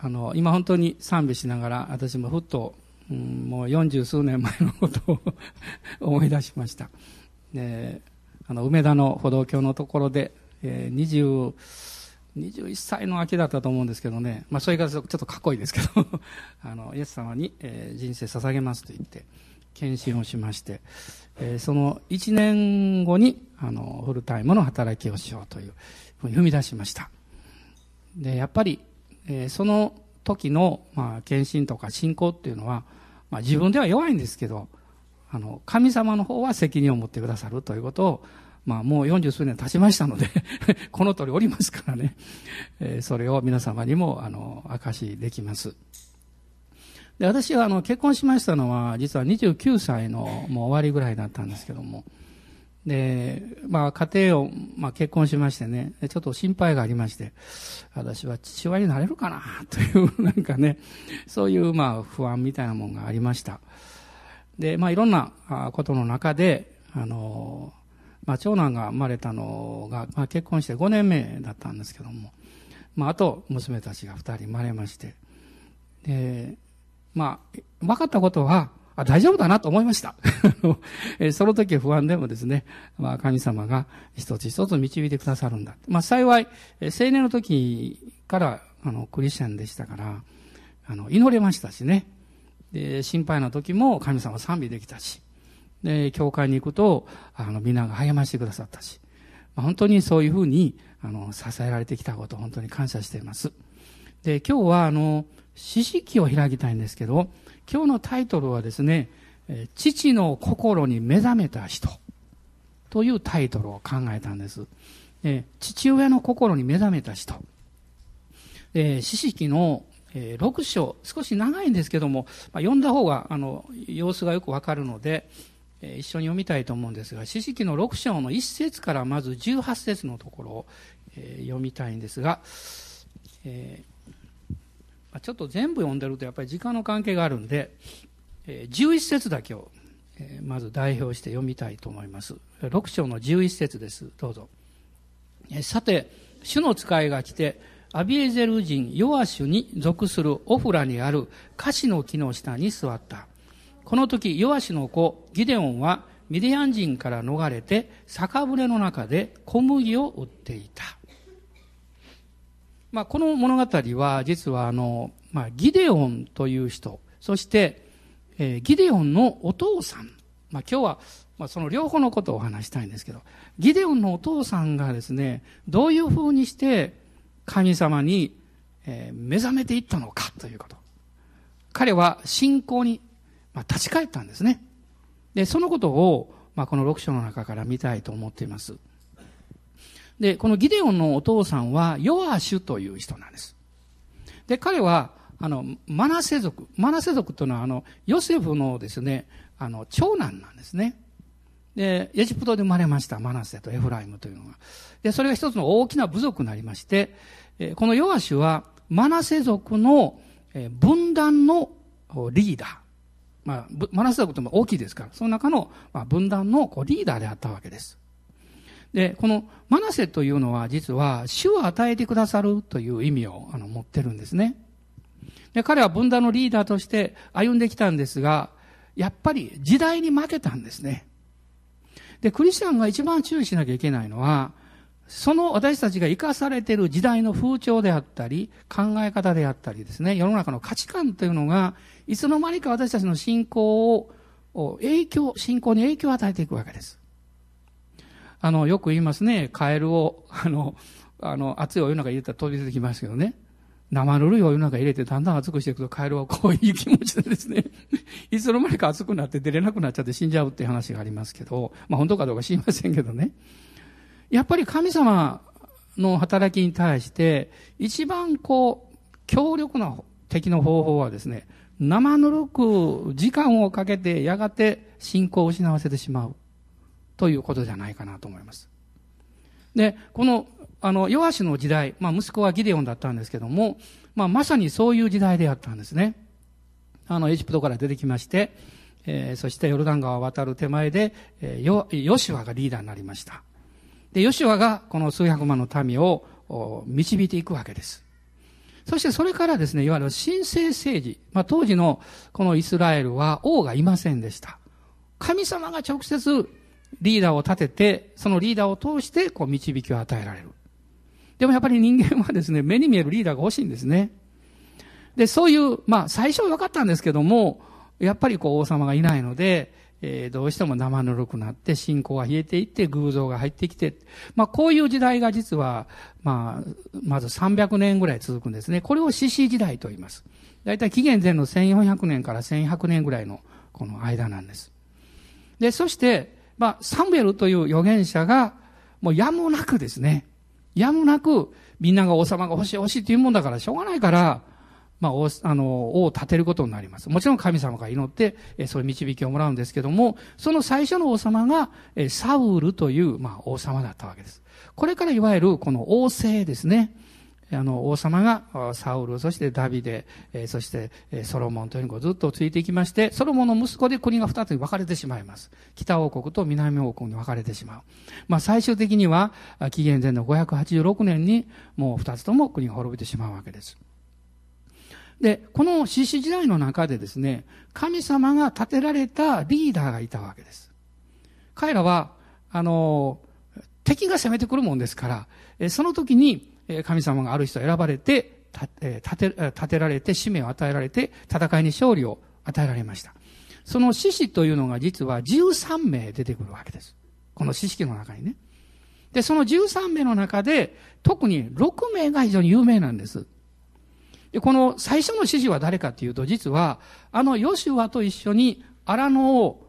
あの、今本当に賛美しながら、私もふっと、うん、もう四十数年前のことを 思い出しました。で、あの、梅田の歩道橋のところで、えー、20、21歳の秋だったと思うんですけどね、まあそういう方ちょっとかっこいいですけど あの、イエス様に、えー、人生捧げますと言って、献身をしまして、えー、その1年後に、あの、フルタイムの働きをしようというふうに踏み出しました。で、やっぱり、えー、その時の、まあ、献身とか信仰っていうのは、まあ自分では弱いんですけど、あの、神様の方は責任を持ってくださるということを、まあもう40数年経ちましたので この通りおりますからね、えー、それを皆様にも、あの、明かしできます。で、私はあの、結婚しましたのは、実は29歳のもう終わりぐらいだったんですけども、で、まあ家庭を、まあ結婚しましてね、ちょっと心配がありまして、私は父親になれるかな、という、なんかね、そういうまあ不安みたいなものがありました。で、まあいろんなことの中で、あの、まあ長男が生まれたのが、まあ結婚して5年目だったんですけども、まああと娘たちが2人生まれまして、で、まあ、分かったことは、あ大丈夫だなと思いました。その時不安でもですね、まあ神様が一つ一つ導いてくださるんだ。まあ幸い、青年の時からあのクリスチャンでしたから、あの祈れましたしね。で、心配な時も神様賛美できたし、で、教会に行くと、あの、みんなが励ましてくださったし、まあ、本当にそういうふうに、あの、支えられてきたことを本当に感謝しています。で、今日は、あの、四式を開きたいんですけど、今日のタイトルはですね、父の心に目覚めた人というタイトルを考えたんです。父親の心に目覚めた人。四式のえー、6章、少し長いんですけども、まあ、読んだ方が、あの、様子がよくわかるので、えー、一緒に読みたいと思うんですが、四式の6章の1節からまず18節のところを、えー、読みたいんですが、えー、ちょっと全部読んでるとやっぱり時間の関係があるんで、え、11節だけを、え、まず代表して読みたいと思います。6章の11節です。どうぞ。え、さて、主の使いが来て、アビエゼル人ヨアシュに属するオフラにあるカシの木の下に座った。この時、ヨアシの子、ギデオンはミディアン人から逃れて酒舟の中で小麦を売っていた。まあ、この物語は実はあの、まあ、ギデオンという人、そして、えー、ギデオンのお父さん。まあ、今日は、まあ、その両方のことをお話したいんですけど、ギデオンのお父さんがですね、どういう風にして神様に目覚めていったのかということ。彼は信仰に立ち返ったんですね。で、そのことを、まあ、この6章の中から見たいと思っています。で、このギデオンのお父さんは、ヨアシュという人なんです。で、彼は、あの、マナセ族。マナセ族というのは、あの、ヨセフのですね、あの、長男なんですね。で、エジプトで生まれました、マナセとエフライムというのが。で、それが一つの大きな部族になりまして、このヨアシュは、マナセ族の分断のリーダー。まあ、マナセ族って大きいですから、その中の分断のリーダーであったわけです。で、このマナセというのは実は主を与えてくださるという意味をあの持ってるんですね。で、彼は分断のリーダーとして歩んできたんですが、やっぱり時代に負けたんですね。で、クリスチャンが一番注意しなきゃいけないのは、その私たちが生かされている時代の風潮であったり、考え方であったりですね、世の中の価値観というのが、いつの間にか私たちの信仰を、影響、信仰に影響を与えていくわけです。あの、よく言いますね、カエルを、あの、あの、熱いお湯の中に入れたら飛び出てきますけどね。生ぬるいお湯の中に入れてだんだん熱くしていくとカエルはこういう気持ちでですね、いつの間にか熱くなって出れなくなっちゃって死んじゃうっていう話がありますけど、まあ本当かどうか知りませんけどね。やっぱり神様の働きに対して、一番こう、強力な敵の方法はですね、生ぬるく時間をかけてやがて信仰を失わせてしまうということじゃないかなと思います。で、この、あの、ヨアシの時代、まあ息子はギデオンだったんですけども、まあまさにそういう時代であったんですね。あの、エジプトから出てきまして、えー、そしてヨルダン川を渡る手前で、えー、ヨ、ヨシュアがリーダーになりました。で、ヨシュアがこの数百万の民を導いていくわけです。そしてそれからですね、いわゆる神聖政治。まあ、当時のこのイスラエルは王がいませんでした。神様が直接リーダーを立てて、そのリーダーを通してこう導きを与えられる。でもやっぱり人間はですね、目に見えるリーダーが欲しいんですね。で、そういう、まあ最初は分かったんですけども、やっぱりこう王様がいないので、えー、どうしても生ぬるくなって信仰が冷えていって偶像が入ってきて、まあこういう時代が実は、まあ、まず300年ぐらい続くんですね。これを獅子時代と言います。だいたい紀元前の1400年から1100年ぐらいのこの間なんです。で、そして、まあ、サムエルという預言者が、もうやむなくですね、やむなく、みんなが王様が欲しい欲しいっていうもんだからしょうがないから、まあ、王、あの、王を立てることになります。もちろん神様が祈って、えそういう導きをもらうんですけども、その最初の王様が、えサウルという、まあ、王様だったわけです。これからいわゆるこの王政ですね。あの、王様がサウル、そしてダビデ、そしてソロモンというのをずっとついていきまして、ソロモンの息子で国が二つに分かれてしまいます。北王国と南王国に分かれてしまう。まあ最終的には、紀元前の586年にもう二つとも国が滅びてしまうわけです。で、この獅子時代の中でですね、神様が立てられたリーダーがいたわけです。彼らは、あの、敵が攻めてくるもんですから、その時に神様がある人を選ばれて、立て、立てられて、使命を与えられて、戦いに勝利を与えられました。その獅子というのが実は13名出てくるわけです。この獅子の中にね。で、その13名の中で、特に6名が非常に有名なんです。で、この最初の獅子は誰かっていうと、実は、あのヨシュアと一緒に荒野を、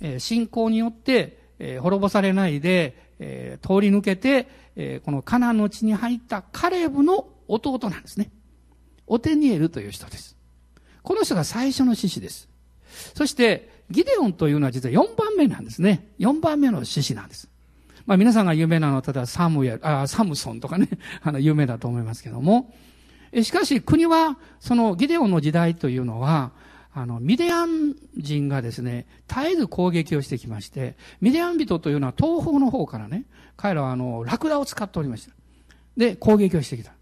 え、信仰によって、え、滅ぼされないで、え、通り抜けて、えー、このカナの地に入ったカレブの弟なんですね。オテニエルという人です。この人が最初の獅子です。そして、ギデオンというのは実は4番目なんですね。4番目の士師なんです。まあ皆さんが有名なのは、ただサムエル、あ、サムソンとかね、あの、有名だと思いますけども。しかし国は、そのギデオンの時代というのは、あの、ミディアン人がですね、絶えず攻撃をしてきまして、ミディアン人というのは東方の方からね、彼らはあの、ラクダを使っておりました。で、攻撃をしてきた。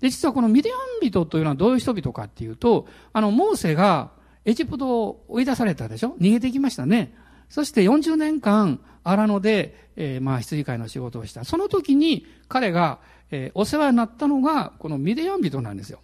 で、実はこのミディアン人というのはどういう人々かっていうと、あの、モーセがエジプトを追い出されたでしょ？逃げてきましたね。そして40年間、荒野で、えー、まあ、羊飼いの仕事をした。その時に彼が、えー、お世話になったのが、このミディアン人なんですよ。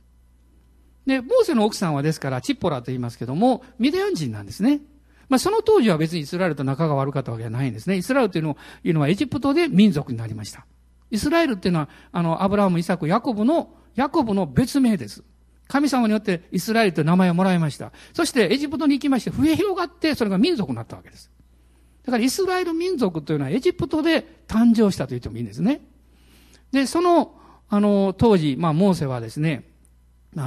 で、モーセの奥さんはですから、チッポラと言いますけども、ミディアン人なんですね。まあ、その当時は別にイスラエルと仲が悪かったわけじゃないんですね。イスラエルというのはいうのはエジプトで民族になりました。イスラエルっていうのは、あの、アブラハム、イサク、ヤコブの、ヤコブの別名です。神様によってイスラエルという名前をもらいました。そしてエジプトに行きまして、増え広がって、それが民族になったわけです。だからイスラエル民族というのはエジプトで誕生したと言ってもいいんですね。で、その、あの、当時、まあ、モーセはですね、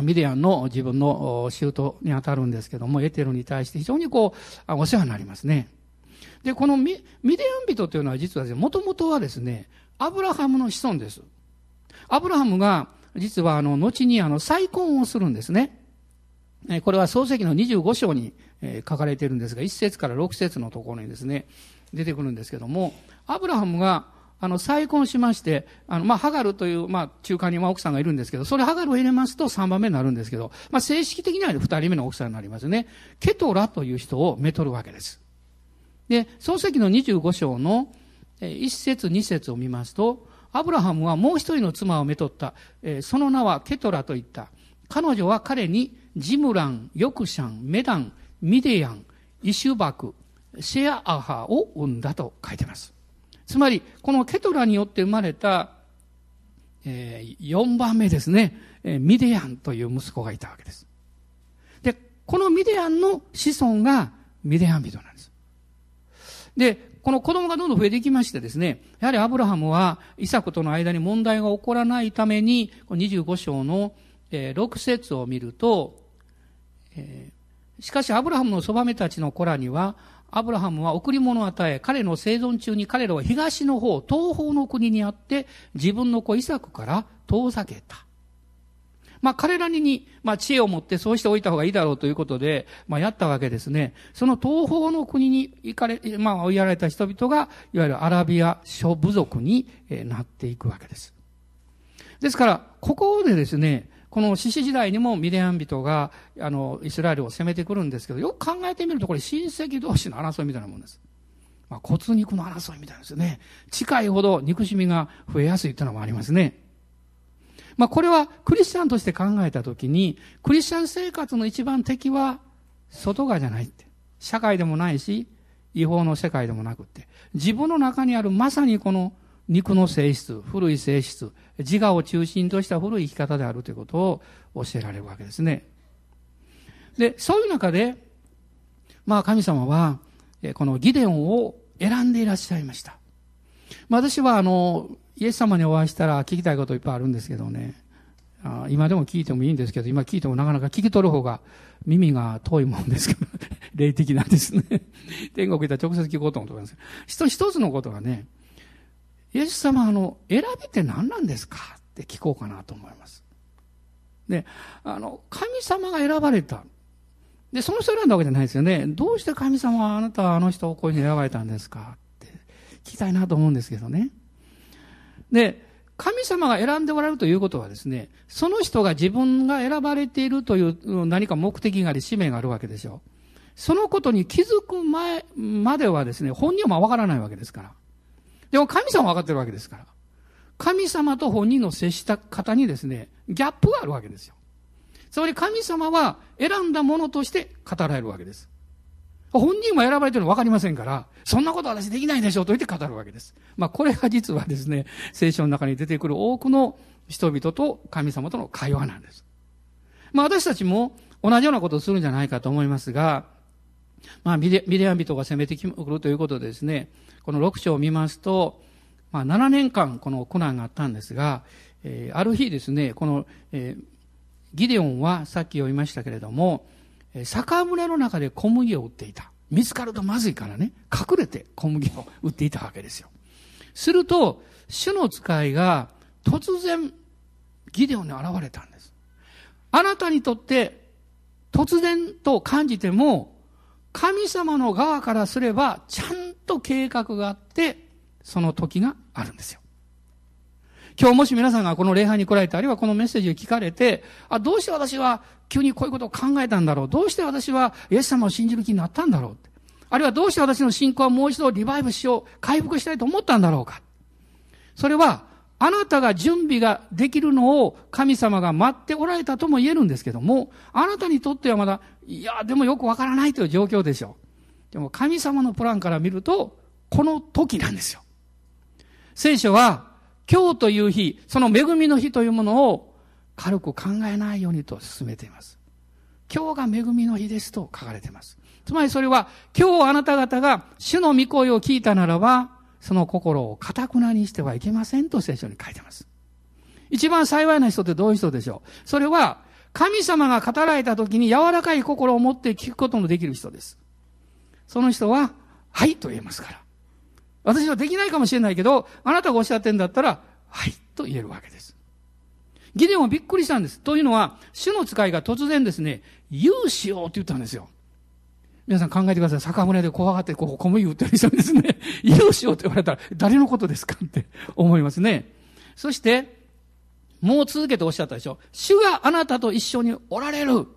ミディアンの自分の舅に当たるんですけども、エテルに対して非常にこう、お世話になりますね。で、このミディアン人というのは実はですね、もともとはですね、アブラハムの子孫です。アブラハムが、実はあの、後にあの、再婚をするんですね。これは創世記の25章に書かれているんですが、1節から6節のところにですね、出てくるんですけども、アブラハムがあの、再婚しまして、あの、まあ、ハガルという、まあ、中間に奥さんがいるんですけど、それハガルを入れますと3番目になるんですけど、まあ、正式的には2人目の奥さんになりますね。ケトラという人をめとるわけです。で、創世記の25章の1節2節を見ますと、アブラハムはもう一人の妻をめとった、えー、その名はケトラと言った。彼女は彼にジムラン、ヨクシャン、メダン、ミデヤン、イシュバク、シェアアハを生んだと書いてます。つまり、このケトラによって生まれた、えー、4番目ですね、えー、ミデヤンという息子がいたわけです。で、このミデヤンの子孫がミデヤン人なんです。で、この子供がどんどん増えていきましてですね、やはりアブラハムはイサクとの間に問題が起こらないために、この25章のえ6節を見ると、えー、しかしアブラハムのそばめたちの子らには、アブラハムは贈り物を与え、彼の生存中に彼らは東の方、東方の国にあって、自分の子イサクから遠ざけた。まあ彼らに、まあ知恵を持ってそうしておいた方がいいだろうということで、まあやったわけですね。その東方の国に行かれ、まあ追いやられた人々が、いわゆるアラビア諸部族になっていくわけです。ですから、ここでですね、この獅子時代にもミディアン人が、あの、イスラエルを攻めてくるんですけど、よく考えてみるとこれ親戚同士の争いみたいなもんです。まあ、骨肉の争いみたいですね。近いほど憎しみが増えやすいというのもありますね。まあ、これはクリスチャンとして考えたときに、クリスチャン生活の一番敵は外側じゃないって。社会でもないし、違法の世界でもなくって。自分の中にあるまさにこの肉の性質、古い性質、自我を中心とした古い生き方であるということを教えられるわけですね。で、そういう中で、まあ神様は、このギデオンを選んでいらっしゃいました。まあ、私はあの、イエス様にお会いしたら聞きたいこといっぱいあるんですけどね、あ今でも聞いてもいいんですけど、今聞いてもなかなか聞き取る方が耳が遠いもんですけど、霊的なんですね。天国行ったら直接聞こうと思ってます。一つ一つのことがね、イエス様あの、選びって何なんですかって聞こうかなと思います。で、あの、神様が選ばれた。で、その人選んだわけじゃないですよね。どうして神様はあなたはあの人をこういうふうに選ばれたんですかって聞きたいなと思うんですけどね。で、神様が選んでおられるということはですね、その人が自分が選ばれているという何か目的があり、使命があるわけでしょう。そのことに気づく前まではですね、本人はわからないわけですから。でも神様は分かってるわけですから。神様と本人の接した方にですね、ギャップがあるわけですよ。つまり神様は選んだものとして語られるわけです。本人は選ばれてるの分かりませんから、そんなこと私できないでしょうと言って語るわけです。まあこれが実はですね、聖書の中に出てくる多くの人々と神様との会話なんです。まあ私たちも同じようなことをするんじゃないかと思いますが、まあミディアン人が攻めてくるということでですね、この6章を見ますと、まあ7年間この苦難があったんですが、えー、ある日ですね、この、えーギデオンはさっき読みましたけれども、酒舟の中で小麦を売っていた。見つかるとまずいからね、隠れて小麦を売っていたわけですよ。すると、主の使いが突然、ギデオンに現れたんです。あなたにとって突然と感じても、神様の側からすれば、ちゃんと計画があって、その時があるんですよ。今日もし皆さんがこの礼拝に来られて、あるいはこのメッセージを聞かれて、あ、どうして私は急にこういうことを考えたんだろう？どうして私はイエス様を信じる気になったんだろう？あるいはどうして私の信仰はもう一度リバイブしよう、回復したいと思ったんだろうか？それは、あなたが準備ができるのを神様が待っておられたとも言えるんですけども、あなたにとってはまだ、いや、でもよくわからないという状況でしょう。でも神様のプランから見ると、この時なんですよ。聖書は、今日という日、その恵みの日というものを軽く考えないようにと進めています。今日が恵みの日ですと書かれています。つまりそれは、今日あなた方が主の御声を聞いたならば、その心を堅くなにしてはいけませんと聖書に書いてます。一番幸いな人ってどういう人でしょう？それは、神様が語られた時に柔らかい心を持って聞くことのできる人です。その人は、はいと言えますから。私はできないかもしれないけど、あなたがおっしゃってんだったら、はいと言えるわけです。ギデオンはびっくりしたんです。というのは、主の使いが突然ですね、言うしようって言ったんですよ。皆さん考えてください。酒舟で怖がってこう小麦売ってる人にですね、言うしよって言われたら、誰のことですかって 思いますね。そして、もう続けておっしゃったでしょ。主があなたと一緒におられる。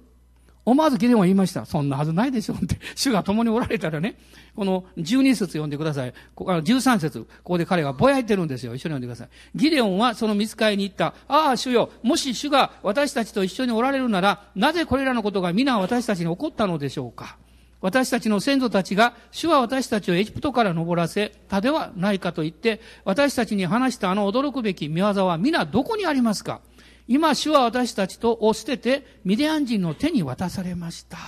思わずギデオンは言いました。そんなはずないでしょうって。主が共におられたらね、この12節読んでください。ここ13節ここで彼がぼやいてるんですよ。一緒に読んでください。ギデオンはその見つかりに行った。ああ、主よ、もし主が私たちと一緒におられるなら、なぜこれらのことが皆私たちに起こったのでしょうか私たちの先祖たちが、主は私たちをエジプトから登らせたではないかと言って、私たちに話したあの驚くべき見業は皆どこにありますか？今、主は私たちとを捨てて、ミディアン人の手に渡されました。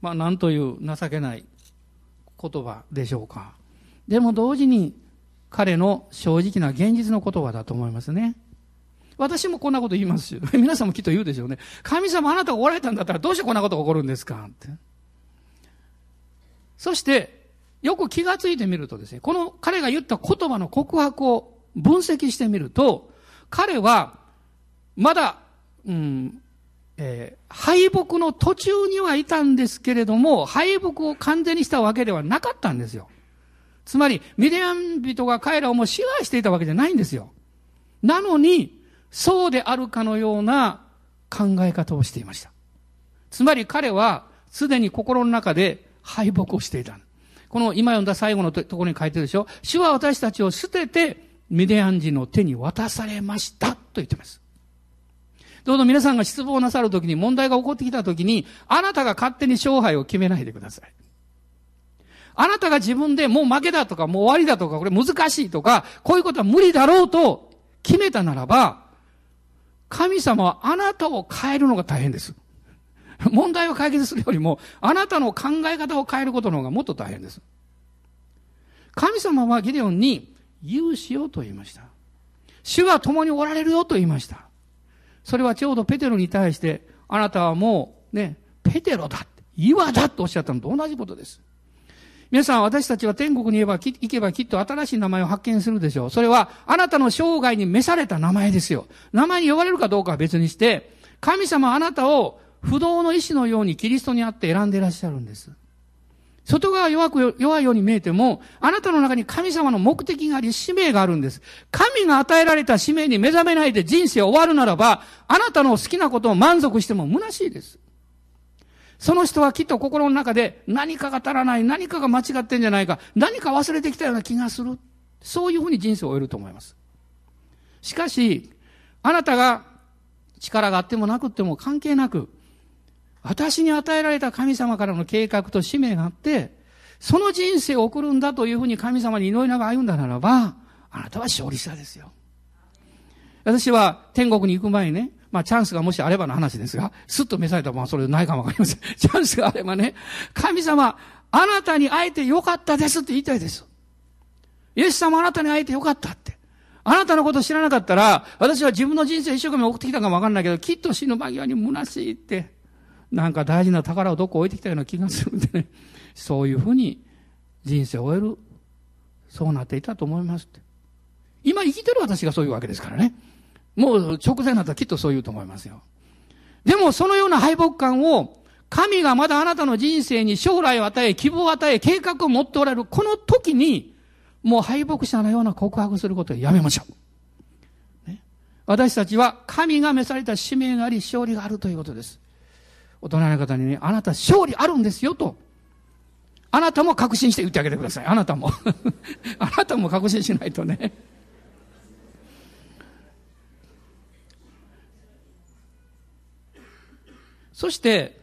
まあ、なんという情けない言葉でしょうか。でも同時に、彼の正直な現実の言葉だと思いますね。私もこんなこと言いますし、皆さんもきっと言うでしょうね。神様あなたがおられたんだったらどうしてこんなことが起こるんですか？って。そして、よく気がついてみるとですね、この彼が言った言葉の告白を分析してみると、彼は、まだ、うん、えー、敗北の途中にはいたんですけれども、敗北を完全にしたわけではなかったんですよ。つまり、ミディアン人が彼らをもう支配していたわけじゃないんですよ。なのに、そうであるかのような考え方をしていました。つまり彼はすでに心の中で敗北をしていた。この今読んだ最後のところに書いてるでしょ主は私たちを捨ててミディアン人の手に渡されましたと言ってます。どうぞ皆さんが失望なさるときに問題が起こってきたときに、あなたが勝手に勝敗を決めないでください。あなたが自分でもう負けだとか、もう終わりだとか、これ難しいとか、こういうことは無理だろうと決めたならば、神様はあなたを変えるのが大変です。問題を解決するよりも、あなたの考え方を変えることの方がもっと大変です。神様はギデオンに、勇士よと言いました。主が共におられるよと言いました。それはちょうどペテロに対して、あなたはもうね、ペテロだ、岩だとおっしゃったのと同じことです。皆さん、私たちは天国に行けば、行けばきっと新しい名前を発見するでしょう。それは、あなたの生涯に召された名前ですよ。名前に呼ばれるかどうかは別にして、神様あなたを不動の意志のようにキリストにあって選んでいらっしゃるんです。外側弱く、弱いように見えても、あなたの中に神様の目的があり、使命があるんです。神が与えられた使命に目覚めないで人生終わるならば、あなたの好きなことを満足しても虚しいです。その人はきっと心の中で何かが足らない、何かが間違ってんじゃないか、何か忘れてきたような気がする。そういうふうに人生を終えると思います。しかし、あなたが力があってもなくっても関係なく、私に与えられた神様からの計画と使命があって、その人生を送るんだというふうに神様に祈りながら歩んだならば、あなたは勝利者ですよ。私は天国に行く前にね、まあチャンスがもしあればの話ですが、すっと召されたらまあそれでないかもわかりません。チャンスがあればね、神様、あなたに会えてよかったですって言いたいです。イエス様あなたに会えてよかったって。あなたのこと知らなかったら、私は自分の人生一生懸命送ってきたかもわかんないけど、きっと死ぬ間際に虚しいって、なんか大事な宝をどこ置いてきたような気がするんでね、そういうふうに人生を終える。そうなっていたと思いますって。今生きてる私がそういうわけですからね。もう直前になったらきっとそう言うと思いますよ。でもそのような敗北感を神がまだあなたの人生に将来を与え、希望を与え、計画を持っておられる、この時に、もう敗北者のような告白することをやめましょう。ね、私たちは神が召された使命があり、勝利があるということです。大人の方にね、あなた勝利あるんですよと。あなたも確信して言ってあげてください。あなたも。あなたも確信しないとね。そして、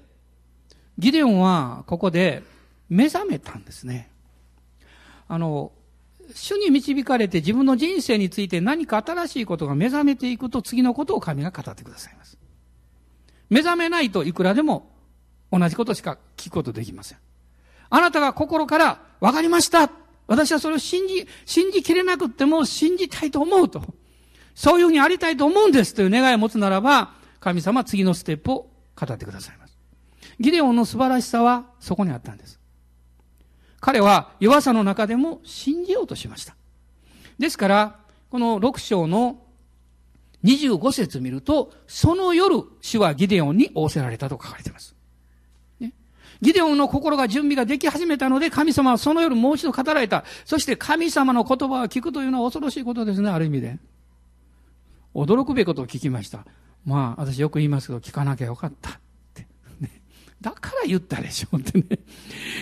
ギデオンはここで目覚めたんですね。あの、主に導かれて自分の人生について何か新しいことが目覚めていくと次のことを神が語ってくださいます。目覚めないといくらでも同じことしか聞くことできません。あなたが心から分かりました私はそれを信じ、信じきれなくっても信じたいと思うと。そういうふうにありたいと思うんですという願いを持つならば、神様は次のステップを語ってくださいます。ギデオンの素晴らしさはそこにあったんです。彼は弱さの中でも信じようとしました。ですから、この6章の25節見ると、その夜、主はギデオンに仰せられたと書かれています。ね、ギデオンの心が準備ができ始めたので、神様はその夜もう一度語られた。そして神様の言葉を聞くというのは恐ろしいことですね、ある意味で。驚くべきことを聞きました。まあ、私よく言いますけど、聞かなきゃよかったって。だから言ったでしょってね。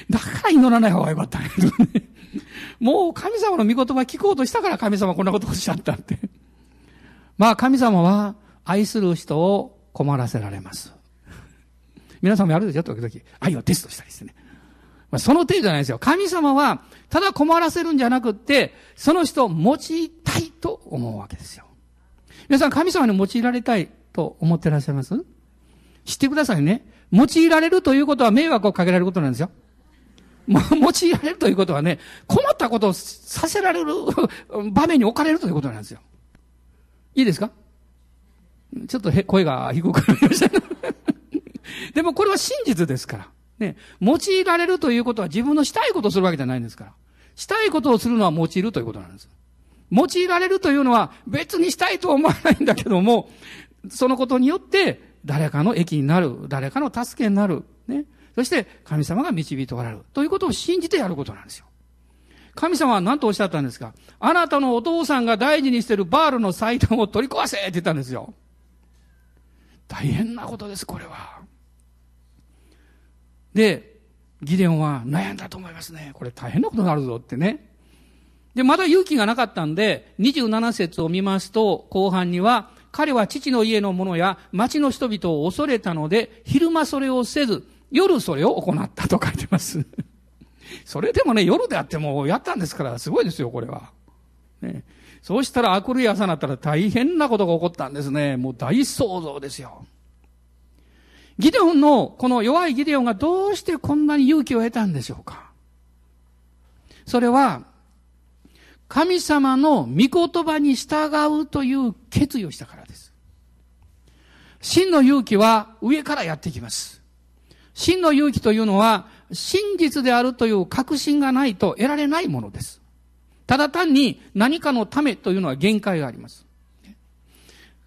だから祈らない方がよかったけどね。もう神様の御言葉聞こうとしたから神様こんなことをおっしゃったって。まあ神様は愛する人を困らせられます。皆さんもやるでしょ？時々。愛をテストしたりしてね。まあ、その程度じゃないですよ。神様は、ただ困らせるんじゃなくって、その人を用いたいと思うわけですよ。皆さん神様に用いられたいと思ってらっしゃいます？知ってくださいね。用いられるということは迷惑をかけられることなんですよ。用いられるということはね、困ったことをさせられる 場面に置かれるということなんですよ。いいですか？ちょっと声が低くなりました。でもこれは真実ですから。ね、用いられるということは自分のしたいことをするわけじゃないんですから。したいことをするのは用いるということなんです。用いられるというのは別にしたいとは思わないんだけども、そのことによって誰かの益になる、誰かの助けになる。ね。そして神様が導いておられる。ということを信じてやることなんですよ。神様は何とおっしゃったんですか？あなたのお父さんが大事にしているバールの祭壇を取り壊せって言ったんですよ。大変なことです、これは。で、ギデオンは悩んだと思いますね。これ大変なことになるぞってね。で、まだ勇気がなかったんで、27節を見ますと、後半には、彼は父の家の者や町の人々を恐れたので、昼間それをせず、夜それを行ったと書いてます。それでもね、夜であってもやったんですから、すごいですよ、これは。ね、そうしたら、あくるい朝になったら大変なことが起こったんですね。もう大騒動ですよ。ギデオンの、この弱いギデオンがどうしてこんなに勇気を得たんでしょうかそれは、神様の御言葉に従うという決意をしたからです。真の勇気は上からやってきます。真の勇気というのは、真実であるという確信がないと得られないものです。ただ単に何かのためというのは限界があります。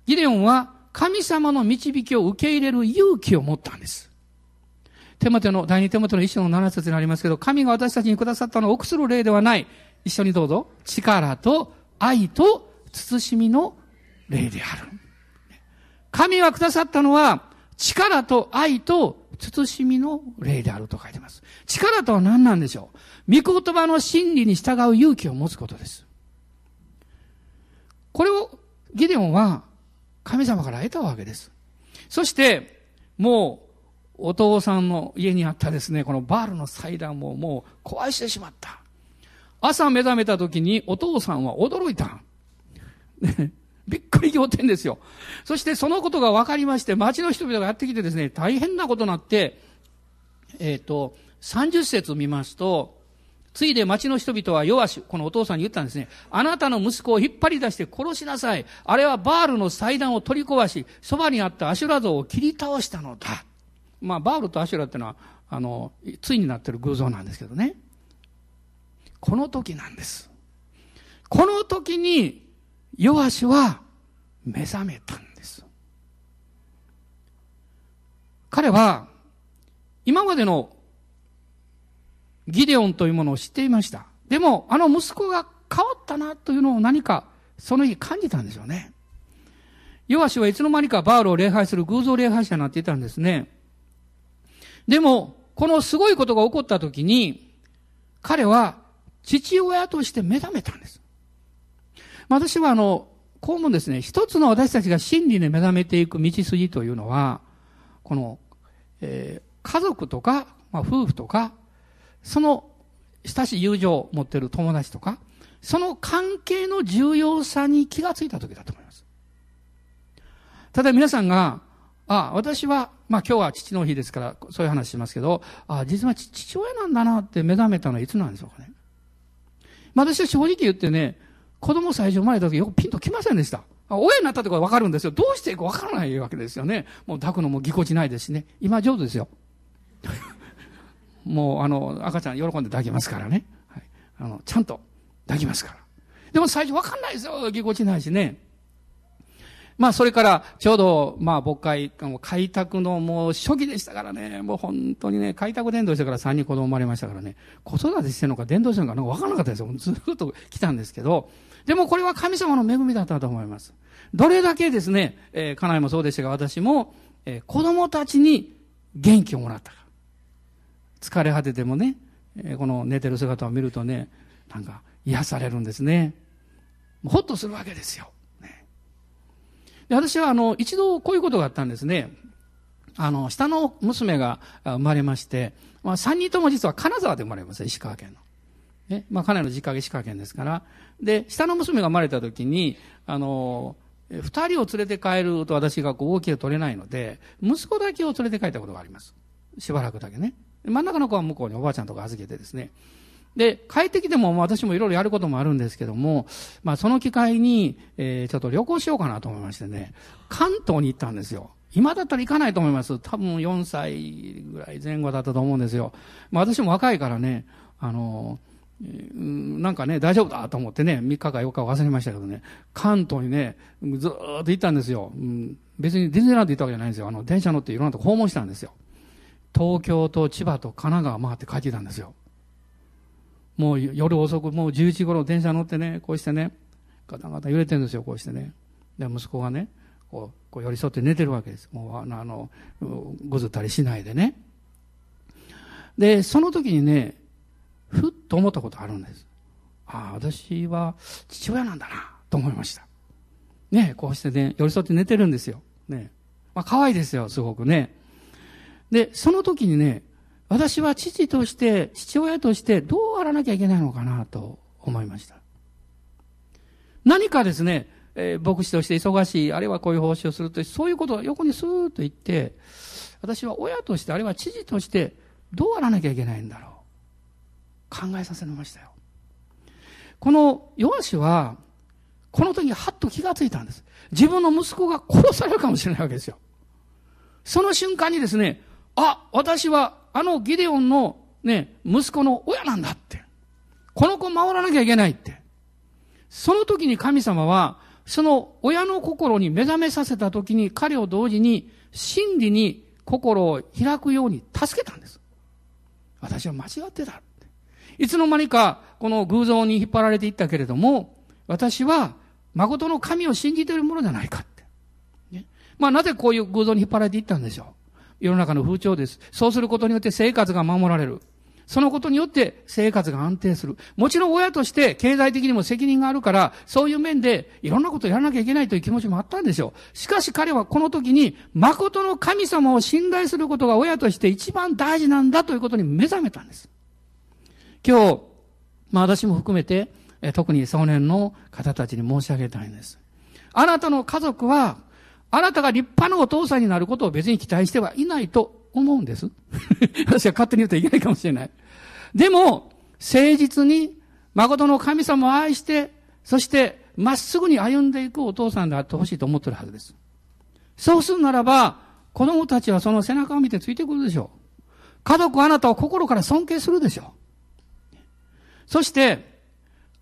ギデオンは神様の導きを受け入れる勇気を持ったんです。手元の、第二手元の一章の七節にありますけど、神が私たちにくださったのは臆する例ではない。一緒にどうぞ。力と愛と慎みの例である。神がくださったのは、力と愛と慎みの例であると書いてます。力とは何なんでしょう？御言葉の真理に従う勇気を持つことです。これをギデオンは神様から得たわけです。そして、もう、お父さんの家にあったですね、このバールの祭壇ももう壊してしまった。朝目覚めた時にお父さんは驚いた。びっくり仰天ですよ。そしてそのことが分かりまして、町の人々がやってきてですね、大変なことになって、えっ、ー、と、30節見ますと、ついで町の人々は弱し、このお父さんに言ったんですね。あなたの息子を引っ張り出して殺しなさい。あれはバールの祭壇を取り壊し、そばにあったアシュラ像を切り倒したのだ。まあ、バールとアシュラってのは、あの、ついになってる偶像なんですけどね。この時なんです。この時にヨアシは目覚めたんです。彼は今までのギデオンというものを知っていました。でも、あの息子が変わったなというのを何かその日感じたんでしょうね。ヨアシはいつの間にかバールを礼拝する偶像礼拝者になっていたんですね。でも、このすごいことが起こった時に、彼は父親として目覚めたんです。私はあの、こうもですね、一つの私たちが真理に目覚めていく道筋というのは、この、えー、家族とか、まあ、夫婦とか、その親しい友情を持っている友達とか、その関係の重要さに気がついた時だと思います。ただ皆さんが、あ、私は、まあ今日は父の日ですから、そういう話しますけど、あ、実は父親なんだなって目覚めたのはいつなんでしょうかね。まあ私は正直言ってね、子供最初生まれた時よくピンと来ませんでした。親になったとかわかるんですよ。どうしていいかわからないわけですよね。もう抱くのもぎこちないですしね。今上手ですよ。もうあの、赤ちゃん喜んで抱きますからね。はい、あの、ちゃんと抱きますから。でも最初わかんないですよ。ぎこちないしね。まあ、それから、ちょうど、まあ、牧会、開拓のもう初期でしたからね、もう本当にね、開拓伝道してから3人子供生まれましたからね、子育てしてるのか伝道してるのかなんか分からなかったですよ。ずっと来たんですけど、でもこれは神様の恵みだったと思います。どれだけですね、えー、家内もそうでしたが、私も、えー、子供たちに元気をもらったか。疲れ果ててもね、えー、この寝てる姿を見るとね、なんか癒されるんですね。ほっとするわけですよ。で私はあの、一度こういうことがあったんですね。あの、下の娘が生まれまして、まあ、三人とも実は金沢で生まれます石川県の。ね。まあ、家内の実家が石川県ですから。で、下の娘が生まれた時に、あの、二人を連れて帰ると私がこう大きいを取れないので、息子だけを連れて帰ったことがあります。しばらくだけね。真ん中の子は向こうにおばあちゃんとか預けてですね。で、帰ってきても、私もいろいろやることもあるんですけども、まあ、その機会に、えー、ちょっと旅行しようかなと思いましてね、関東に行ったんですよ。今だったら行かないと思います。多分4歳ぐらい前後だったと思うんですよ。まあ、私も若いからね、あの、なんかね、大丈夫だと思ってね、3日か4日忘れましたけどね、関東にね、ずっと行ったんですよ。うん、別にディズニーランド行ったわけじゃないんですよ。あの、電車乗っていろんなとこ訪問したんですよ。東京と千葉と神奈川回って帰ってきたんですよ。もう夜遅く、もう11時頃電車乗ってね、こうしてね、ガタガタ揺れてるんですよ、こうしてね。で、息子がね、こう、こう寄り添って寝てるわけです。もう、あの、ぐずったりしないでね。で、その時にね、ふっと思ったことあるんです。ああ、私は父親なんだな、と思いました。ね、こうしてね、寄り添って寝てるんですよ。ね。まあ、可愛いですよ、すごくね。で、その時にね、私は父として、父親としてどうあらなきゃいけないのかなと思いました。何かですね、えー、牧師として忙しい、あるいはこういう奉仕をすると、そういうことを横にスーッと言って、私は親として、あるいは知事として、どうあらなきゃいけないんだろう。考えさせましたよ。この弱しは、この時はっと気がついたんです。自分の息子が殺されるかもしれないわけですよ。その瞬間にですね、あ、私はあのギデオンのね、息子の親なんだって。この子守らなきゃいけないって。その時に神様は、その親の心に目覚めさせた時に彼を同時に真理に心を開くように助けたんです。私は間違ってた。いつの間にかこの偶像に引っ張られていったけれども、私は誠の神を信じているものじゃないかって。ね、まあなぜこういう偶像に引っ張られていったんでしょう。世の中の風潮です。そうすることによって生活が守られる。そのことによって生活が安定する。もちろん親として経済的にも責任があるから、そういう面でいろんなことをやらなきゃいけないという気持ちもあったんでしょう。しかし彼はこの時に、誠の神様を信頼することが親として一番大事なんだということに目覚めたんです。今日、まあ私も含めて、特に少年の方たちに申し上げたいんです。あなたの家族は、あなたが立派なお父さんになることを別に期待してはいないと思うんです。私は勝手に言うといけないかもしれない。でも、誠実に、誠の神様を愛して、そして、まっすぐに歩んでいくお父さんであってほしいと思ってるはずです。そうするならば、子供たちはその背中を見てついてくるでしょう。家族あなたを心から尊敬するでしょう。そして、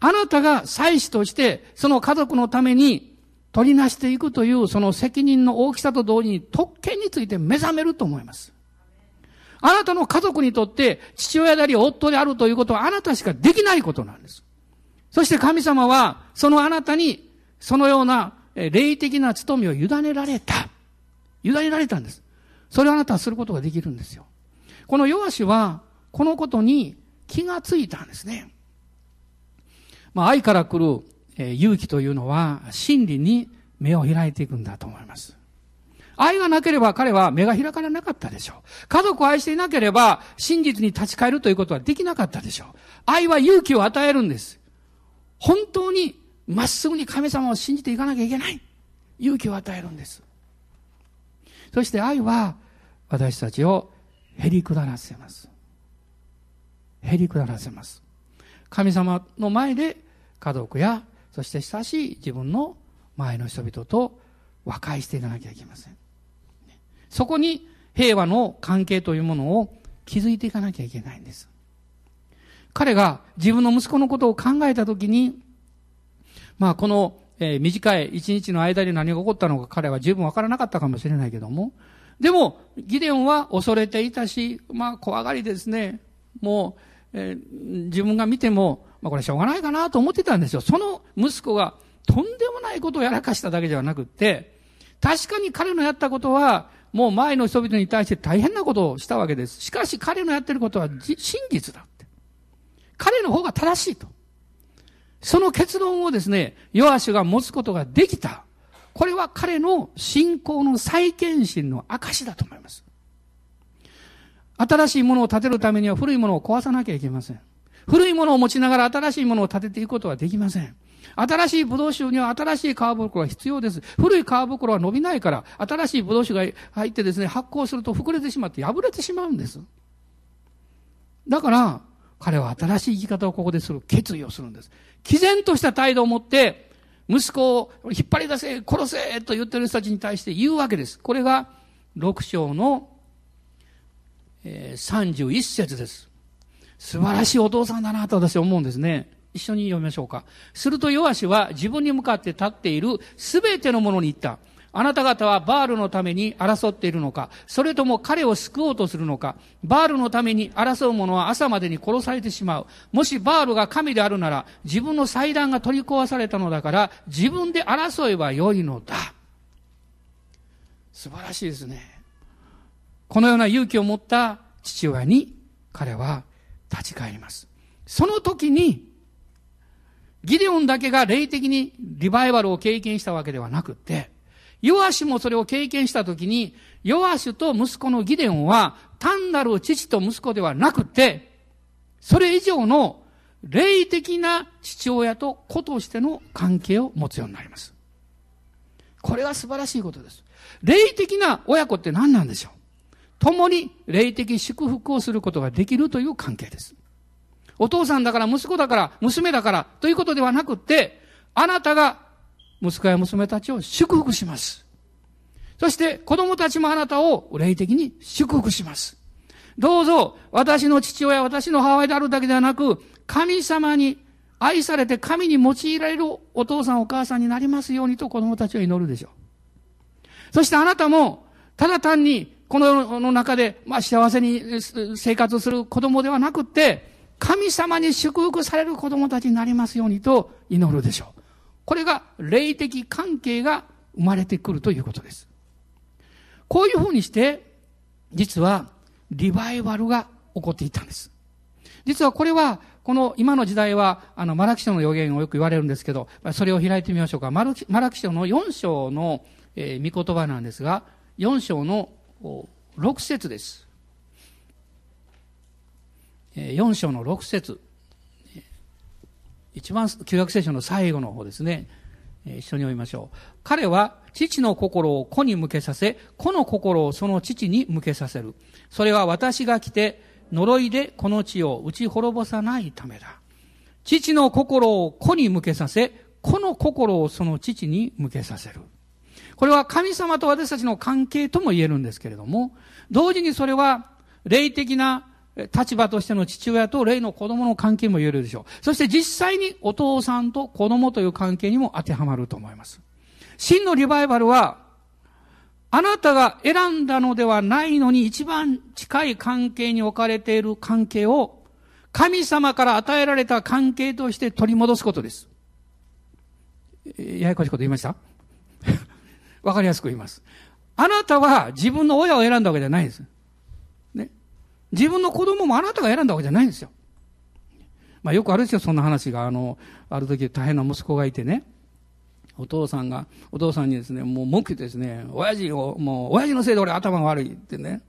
あなたが祭司として、その家族のために取りなしていくというその責任の大きさと同時に特権について目覚めると思います。あなたの家族にとって父親であり夫であるということはあなたしかできないことなんです。そして神様はそのあなたにそのような霊的な務めを委ねられた。委ねられたんです。それをあなたはすることができるんですよ。この弱しはこのことに気がついたんですね。まあ愛から来るえ勇気というのは真理に目を開いていくんだと思います。愛がなければ彼は目が開かれなかったでしょう。家族を愛していなければ真実に立ち返るということはできなかったでしょう。愛は勇気を与えるんです。本当にまっすぐに神様を信じていかなきゃいけない。勇気を与えるんです。そして愛は私たちを減り下らせます。減り下らせます。神様の前で家族やそして親しい自分の前の人々と和解していかなきゃいけません。そこに平和の関係というものを築いていかなきゃいけないんです。彼が自分の息子のことを考えたときに、まあこの、えー、短い一日の間に何が起こったのか彼は十分わからなかったかもしれないけども、でも、ギデオンは恐れていたし、まあ怖がりですね。もう、えー、自分が見ても、まあこれしょうがないかなと思ってたんですよ。その息子がとんでもないことをやらかしただけではなくって、確かに彼のやったことは、もう前の人々に対して大変なことをしたわけです。しかし彼のやってることは真実だって。彼の方が正しいと。その結論をですね、ヨアシュが持つことができた。これは彼の信仰の再献身の証だと思います。新しいものを建てるためには古いものを壊さなきゃいけません。古いものを持ちながら新しいものを建てていくことはできません。新しいブドウ酒には新しい皮袋が必要です。古い皮袋は伸びないから、新しいブドウ酒が入ってですね、発酵すると膨れてしまって破れてしまうんです。だから、彼は新しい生き方をここでする決意をするんです。毅然とした態度を持って、息子を引っ張り出せ、殺せと言ってる人たちに対して言うわけです。これが、6章の、えー、31節です。素晴らしいお父さんだなと私は思うんですね。一緒に読みましょうか。するとヨアシは自分に向かって立っているすべてのものに言った。あなた方はバールのために争っているのか、それとも彼を救おうとするのか、バールのために争う者は朝までに殺されてしまう。もしバールが神であるなら、自分の祭壇が取り壊されたのだから、自分で争えばよいのだ。素晴らしいですね。このような勇気を持った父親に彼は立ち返ります。その時に、ギデオンだけが霊的にリバイバルを経験したわけではなくって、ヨアシュもそれを経験したときに、ヨアシュと息子のギデオンは単なる父と息子ではなくて、それ以上の霊的な父親と子としての関係を持つようになります。これは素晴らしいことです。霊的な親子って何なんでしょう？共に霊的祝福をすることができるという関係です。お父さんだから息子だから娘だからということではなくて、あなたが息子や娘たちを祝福します。そして子供たちもあなたを霊的に祝福します。どうぞ私の父親、私の母親であるだけではなく、神様に愛されて神に用いられるお父さんお母さんになりますようにと子供たちは祈るでしょう。そしてあなたも、ただ単にこの世の中で、まあ、幸せに生活する子供ではなくて、神様に祝福される子供たちになりますようにと祈るでしょう。これが霊的関係が生まれてくるということです。こういうふうにして、実はリバイバルが起こっていたんです。実はこれは、この今の時代は、あの、マラキ書の予言をよく言われるんですけど、それを開いてみましょうか。マラマラキ書の4章の、えー、御言葉なんですが、4章の6節です。4章の6節一番旧約聖書の最後の方ですね。一緒に読みましょう。彼は父の心を子に向けさせ、子の心をその父に向けさせる。それは私が来て、呪いでこの地を打ち滅ぼさないためだ。父の心を子に向けさせ、子の心をその父に向けさせる。これは神様と私たちの関係とも言えるんですけれども、同時にそれは霊的な立場としての父親と霊の子供の関係も言えるでしょう。そして実際にお父さんと子供という関係にも当てはまると思います。真のリバイバルは、あなたが選んだのではないのに一番近い関係に置かれている関係を神様から与えられた関係として取り戻すことです。ややこしいこと言いました？わかりやすく言います。あなたは自分の親を選んだわけじゃないんです。ね。自分の子供もあなたが選んだわけじゃないんですよ。まあよくあるんですよ、そんな話が。あの、ある時大変な息子がいてね。お父さんが、お父さんにですね、もう文句言ってですね、親父を、もう、親父のせいで俺頭が悪いってね。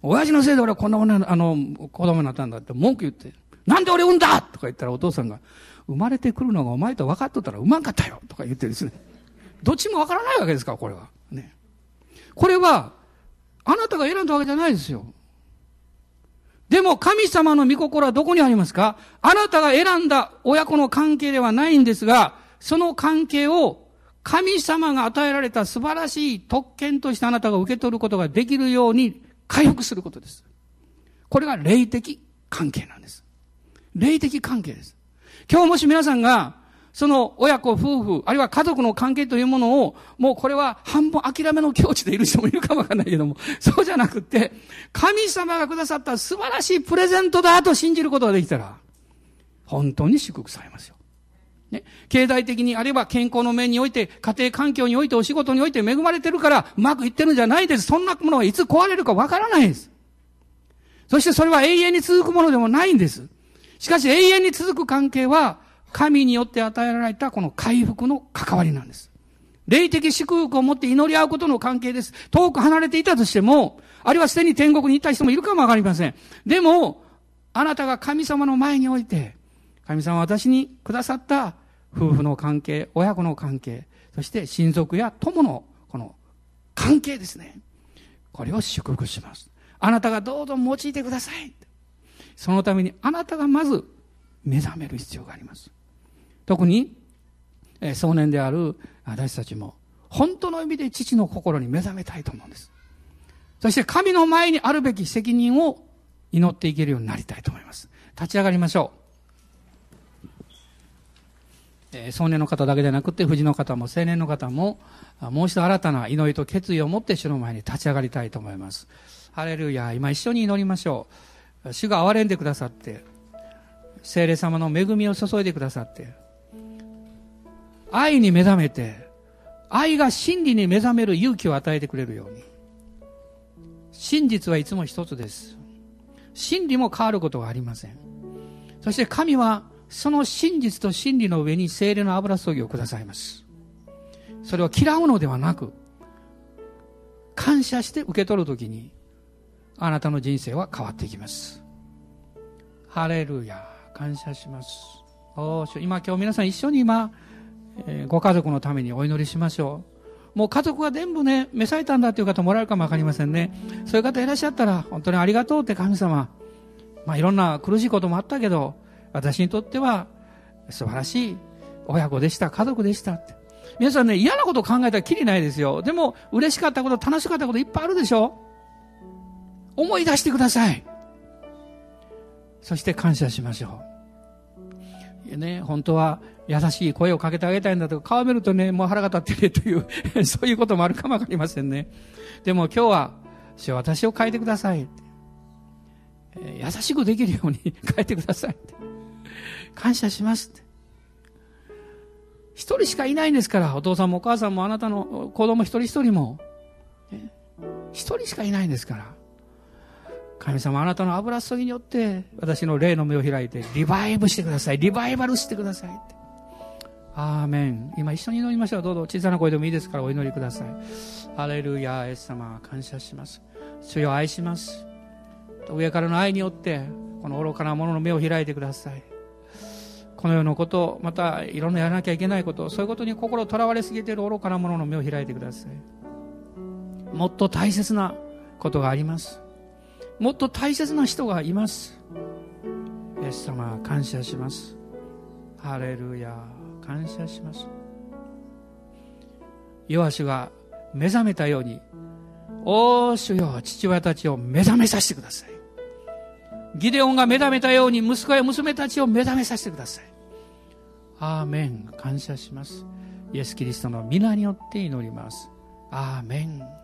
親父のせいで俺はこんなもの、あの、子供になったんだって文句言って。なんで俺産んだとか言ったらお父さんが、生まれてくるのがお前と分かっとったら産まんかったよとか言ってですね。どっちもわからないわけですから、これは。ね。これは、あなたが選んだわけじゃないですよ。でも神様の御心はどこにありますか？あなたが選んだ親子の関係ではないんですが、その関係を神様が与えられた素晴らしい特権としてあなたが受け取ることができるように回復することです。これが霊的関係なんです。霊的関係です。今日もし皆さんがその親子、夫婦、あるいは家族の関係というものを、もうこれは半分諦めの境地でいる人もいるかもわかんないけども、そうじゃなくて、神様がくださった素晴らしいプレゼントだと信じることができたら、本当に祝福されますよ。ね。経済的に、あるいは健康の面において、家庭環境において、お仕事において恵まれてるから、うまくいってるんじゃないです。そんなものはいつ壊れるかわからないです。そしてそれは永遠に続くものでもないんです。しかし永遠に続く関係は、神によって与えられたこの回復の関わりなんです。霊的祝福を持って祈り合うことの関係です。遠く離れていたとしても、あるいはすでに天国に行った人もいるかもわかりません。でも、あなたが神様の前において、神様は私にくださった夫婦の関係、親子の関係、そして親族や友のこの関係ですね。これを祝福します。あなたがどうぞ用いてください。そのためにあなたがまず目覚める必要があります。特に、え少年である私たちも、本当の意味で父の心に目覚めたいと思うんです。そして神の前にあるべき責任を祈っていけるようになりたいと思います。立ち上がりましょう。少年の方だけでなくて、富士の方も青年の方も、もう一度新たな祈りと決意を持って主の前に立ち上がりたいと思います。ハレルヤ、今一緒に祈りましょう。主が憐れんでくださって、聖霊様の恵みを注いでくださって、愛に目覚めて、愛が真理に目覚める勇気を与えてくれるように。真実はいつも一つです。真理も変わることはありません。そして神はその真実と真理の上に精霊の油注ぎをくださいます。それを嫌うのではなく、感謝して受け取るときに、あなたの人生は変わっていきます。ハレルヤ、感謝します。お今今日皆さん一緒に今、え、ご家族のためにお祈りしましょう。もう家族が全部ね、召されたんだという方もらえるかもわかりませんね。そういう方いらっしゃったら、本当にありがとうって神様。まあいろんな苦しいこともあったけど、私にとっては素晴らしい親子でした、家族でしたって。皆さんね、嫌なこと考えたらきりないですよ。でも、嬉しかったこと、楽しかったこといっぱいあるでしょ思い出してください。そして感謝しましょう。ね、本当は優しい声をかけてあげたいんだとか、顔見るとね、もう腹が立ってるという そういうこともあるかもわかりませんね。でも今日は、私を変えてください。優しくできるように 変えてください。感謝します。一人しかいないんですから、お父さんもお母さんもあなたの子供一人一人も、一人しかいないんですから。神様あなたの油注ぎによって私の霊の目を開いてリバイブしてください。リバイバルしてください。アーメン。今一緒に祈りましょう。どうぞ小さな声でもいいですからお祈りください。ハレルヤ、エス様、感謝します。主よ愛します。上からの愛によってこの愚かな者の目を開いてください。この世のこと、またいろんなやらなきゃいけないこと、そういうことに心をとらわれすぎている愚かな者の目を開いてください。もっと大切なことがあります。もっと大切な人がいます。イエス様、感謝します。ハレルヤ、感謝します。ヨアシが目覚めたように、おー主よ、父親たちを目覚めさせてください。ギデオンが目覚めたように息子や娘たちを目覚めさせてください。アーメン。感謝します。イエス・キリストの皆によって祈ります。アーメン。